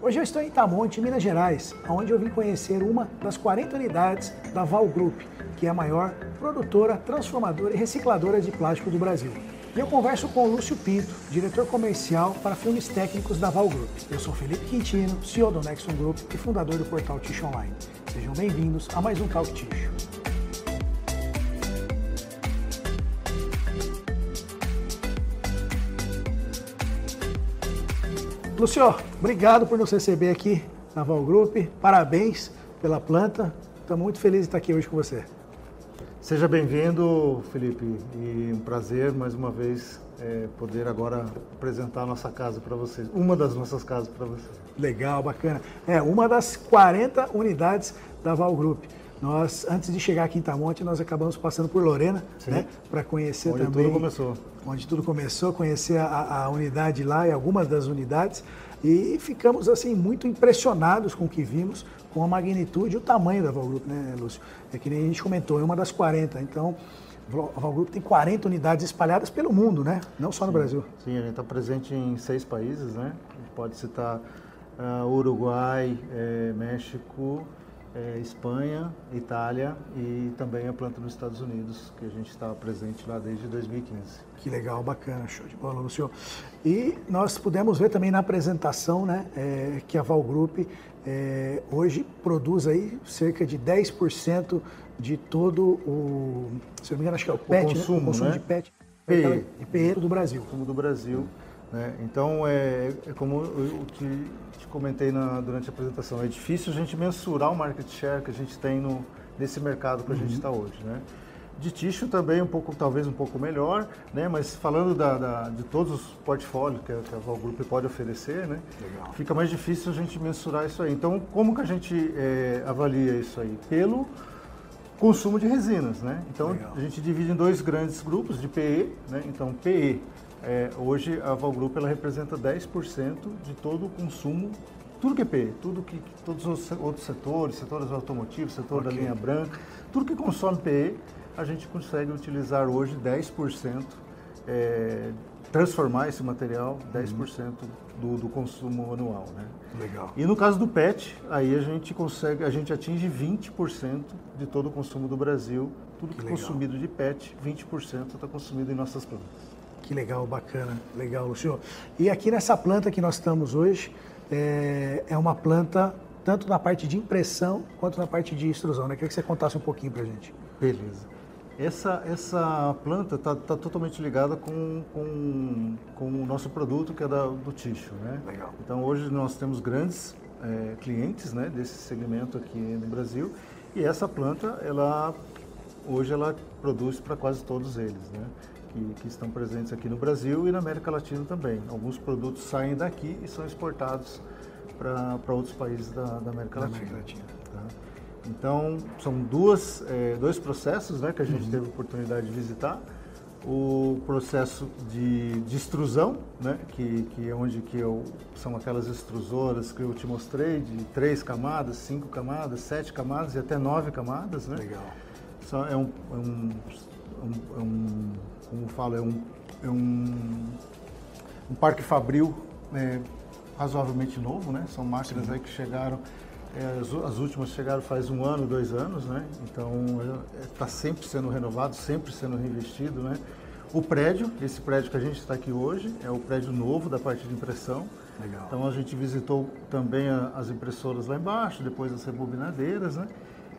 Hoje eu estou em Itamonte, Minas Gerais, onde eu vim conhecer uma das 40 unidades da Val Group, que é a maior produtora, transformadora e recicladora de plástico do Brasil. E eu converso com o Lúcio Pinto, diretor comercial para filmes técnicos da Val Group. Eu sou Felipe Quintino, CEO do Nexon Group e fundador do portal Ticho Online. Sejam bem-vindos a mais um Talk Ticho. Lucio, obrigado por nos receber aqui na Val Group. Parabéns pela planta. Estamos muito felizes de estar aqui hoje com você. Seja bem-vindo, Felipe, e um prazer mais uma vez é, poder agora apresentar a nossa casa para vocês, uma das nossas casas para vocês. Legal, bacana. É uma das 40 unidades da Val Group. Nós, antes de chegar aqui em Tamonte, nós acabamos passando por Lorena, Sim. né, para conhecer onde também. Onde tudo começou. Onde tudo começou, conhecer a, a, unidade lá e algumas das unidades. E ficamos, assim, muito impressionados com o que vimos, com a magnitude e o tamanho da Val Group, né, Lúcio? É que nem a gente comentou, é uma das 40. Então, a Val Group tem 40 unidades espalhadas pelo mundo, né? Não só no Sim. Brasil. Sim, a gente está presente em seis países, né? A gente pode citar uh, Uruguai, é, México, é, Espanha, Itália e também a planta nos Estados Unidos, que a gente estava presente lá desde 2015. Que legal, bacana, show de bola, Lucio. E nós pudemos ver também na apresentação né, é, que a Val Group é, hoje produz aí cerca de 10% de todo o, se não me engano, acho que é o PET, o consumo, né? o consumo né? de PET, PE. PE do Brasil. Consumo do Brasil. Né? Então, é, é, como eu te, te comentei na, durante a apresentação, é difícil a gente mensurar o market share que a gente tem no, nesse mercado que a gente está hoje. Né? De tixo também um pouco, talvez um pouco melhor, né? mas falando da, da, de todos os portfólios que a, que a Val Group pode oferecer, né? Legal. fica mais difícil a gente mensurar isso aí. Então, como que a gente é, avalia isso aí? Pelo consumo de resinas, né? Então, Legal. a gente divide em dois grandes grupos de PE, né? Então, PE é, hoje a Val Group ela representa 10% de todo o consumo, tudo que é PE, tudo que, todos os outros setores, setores automotivos, setor Ok. da linha branca, tudo que consome PE, a gente consegue utilizar hoje 10%, é, transformar esse material 10% do, do consumo anual, né? Legal. E no caso do PET, aí a gente consegue, a gente atinge 20% de todo o consumo do Brasil. Tudo que, é legal. consumido de PET, 20% está consumido em nossas plantas. Que legal, bacana, legal, Lucio. E aqui nessa planta que nós estamos hoje, é, é uma planta tanto na parte de impressão quanto na parte de extrusão, né? Queria que você contasse um pouquinho pra gente. Beleza. Essa, essa planta está tá totalmente ligada com, com, com o nosso produto, que é da, do tixo, né? Legal. Então, hoje nós temos grandes é, clientes né, desse segmento aqui no Brasil e essa planta, ela, hoje ela produz para quase todos eles, né? Que, que estão presentes aqui no Brasil e na América Latina também. Alguns produtos saem daqui e são exportados para outros países da, da América Da Latina. América Latina. tá? Então, são duas, eh, dois processos né, que a gente Uhum. teve a oportunidade de visitar. O processo de, de extrusão, né, que, que é onde que eu, são aquelas extrusoras que eu te mostrei, de três camadas, cinco camadas, sete camadas e até nove camadas. Né? Legal. Só é um, é um, um- é um- como falo, é um, é um, um parque fabril é, razoavelmente novo, né? São máquinas aí que chegaram, é, as, u- as últimas chegaram faz um ano, dois anos, né? Então está sempre sendo renovado, sempre sendo reinvestido, né? O prédio, esse prédio que a gente está aqui hoje, é o prédio novo da parte de impressão. Legal. Então a gente visitou também a- as impressoras lá embaixo, depois as rebobinadeiras, né?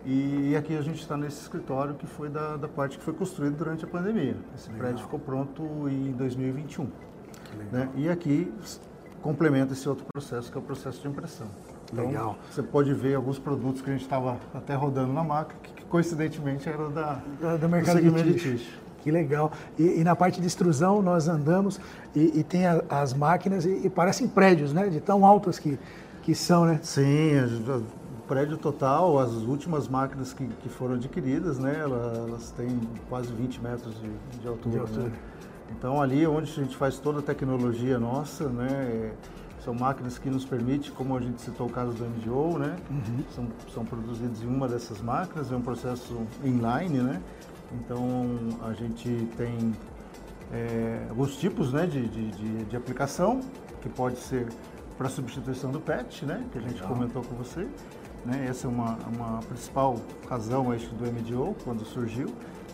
E aqui a gente está nesse escritório que foi da, da parte que foi construído durante a pandemia. Esse Legal. prédio ficou pronto em 2021. Que legal. Né? E aqui complementa esse outro processo que é o processo de impressão. Então, Legal. Você pode ver alguns produtos que a gente estava até rodando na máquina, que, coincidentemente eram da, Da- do do mercado segmento de tixo. Que legal. E, e na parte de extrusão nós andamos e, e tem a- as máquinas e, e parecem prédios, né? De tão altas que, que são, né? Sim, o prédio total, as últimas máquinas que, que foram adquiridas, né, ela- elas têm quase 20 metros de, de altura. De altura. né? Então ali onde a gente faz toda a tecnologia nossa, né, é, são máquinas que nos permitem, como a gente citou o caso do MGO, né, são, são produzidos em uma dessas máquinas, é um processo inline, né, então a gente tem é, alguns tipos né, de, de, de- de aplicação, que pode ser para substituição do PET, né, que a gente Legal. comentou com você. Né, essa é uma, uma principal razão acho, do MDO quando surgiu.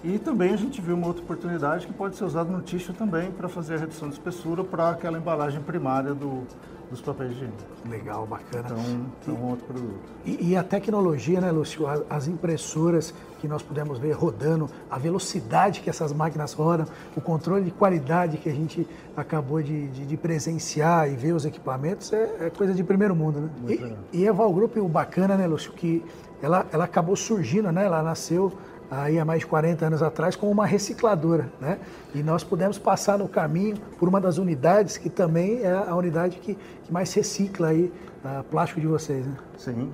E também a gente viu uma outra oportunidade que pode ser usada no tixo também para fazer a redução de espessura para aquela embalagem primária do, dos papéis higiênicos. Legal, bacana. Então, então e, outro produto. E, e, a tecnologia, né, Lúcio? As impressoras que nós pudemos ver rodando, a velocidade que essas máquinas rodam, o controle de qualidade que a gente acabou de, de, de presenciar e ver os equipamentos é, é, coisa de primeiro mundo, né? Muito e, e a Val Group, o bacana, né, Lúcio, que ela, ela acabou surgindo, né? Ela nasceu aí há mais de 40 anos atrás como uma recicladora, né? E nós pudemos passar no caminho por uma das unidades que também é a unidade que, que mais recicla aí a plástico de vocês, né? Sim.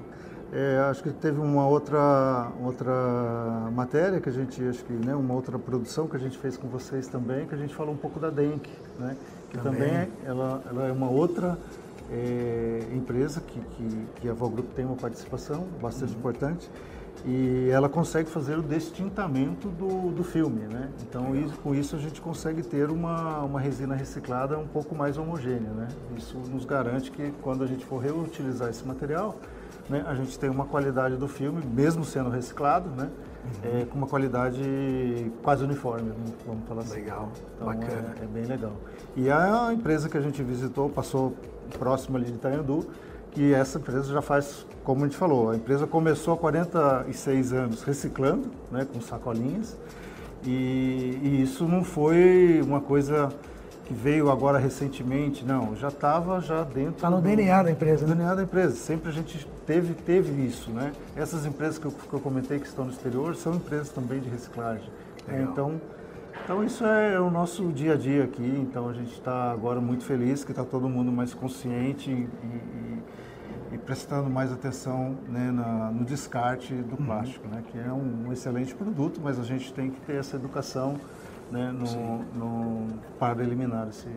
É, acho que teve uma outra outra matéria que a gente acho que né, uma outra produção que a gente fez com vocês também que a gente falou um pouco da Denk, né? Que também, também ela, ela é uma outra é, empresa que, que, que a Volgroup tem uma participação bastante uhum. importante e ela consegue fazer o destintamento do, do filme, né? Então isso, com isso a gente consegue ter uma, uma resina reciclada um pouco mais homogênea, né? Isso nos garante que quando a gente for reutilizar esse material, né, a gente tem uma qualidade do filme, mesmo sendo reciclado, né? Uhum. É, com uma qualidade quase uniforme, vamos falar assim. Legal, então, bacana. É, é, bem legal. E a empresa que a gente visitou, passou próximo ali de Itanhandu, que essa empresa já faz, como a gente falou, a empresa começou há 46 anos reciclando, né, com sacolinhas, e, e isso não foi uma coisa que veio agora recentemente, não, já estava já dentro... Está no do, DNA da empresa. No né? DNA da empresa, sempre a gente teve, teve isso, né? Essas empresas que eu, que eu comentei que estão no exterior são empresas também de reciclagem. Né? Então, então isso é o nosso dia a dia aqui, então a gente está agora muito feliz que está todo mundo mais consciente e e prestando mais atenção né, na, no descarte do uhum. plástico, né, que é um, um, excelente produto, mas a gente tem que ter essa educação né, no, no, para eliminar esse,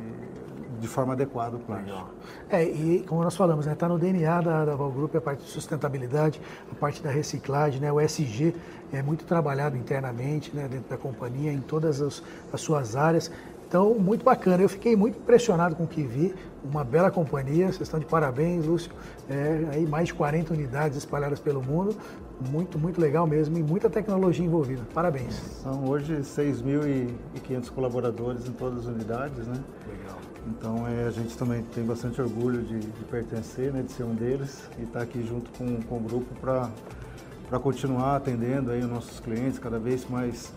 de forma adequada o plástico. É, e como nós falamos, está né, tá no DNA da, da Val Group a parte de sustentabilidade, a parte da reciclagem, né, o SG é muito trabalhado internamente né, dentro da companhia, em todas as, as suas áreas. Então, muito bacana. Eu fiquei muito impressionado com o que vi. Uma bela companhia. Vocês estão de parabéns, Lúcio. É, aí mais de 40 unidades espalhadas pelo mundo. Muito, muito legal mesmo e muita tecnologia envolvida. Parabéns. São hoje 6.500 colaboradores em todas as unidades, né? Legal. Então é, a gente também tem bastante orgulho de, de pertencer, né, de ser um deles e estar tá aqui junto com, com o grupo para continuar atendendo aí os nossos clientes cada vez mais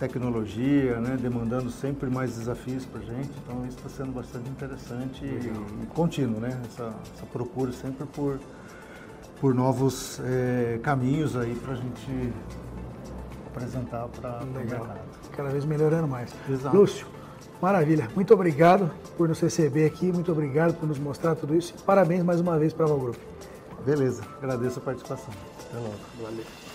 tecnologia, né, demandando sempre mais desafios para a gente. Então isso está sendo bastante interessante e, e, contínuo, né? Essa, essa, procura sempre por, por novos é, caminhos aí para a gente apresentar para o mercado. Cada vez melhorando mais. Exato. Lúcio, maravilha. Muito obrigado por nos receber aqui, muito obrigado por nos mostrar tudo isso. Parabéns mais uma vez para o Grupo. Beleza, agradeço a participação. Até logo. Valeu.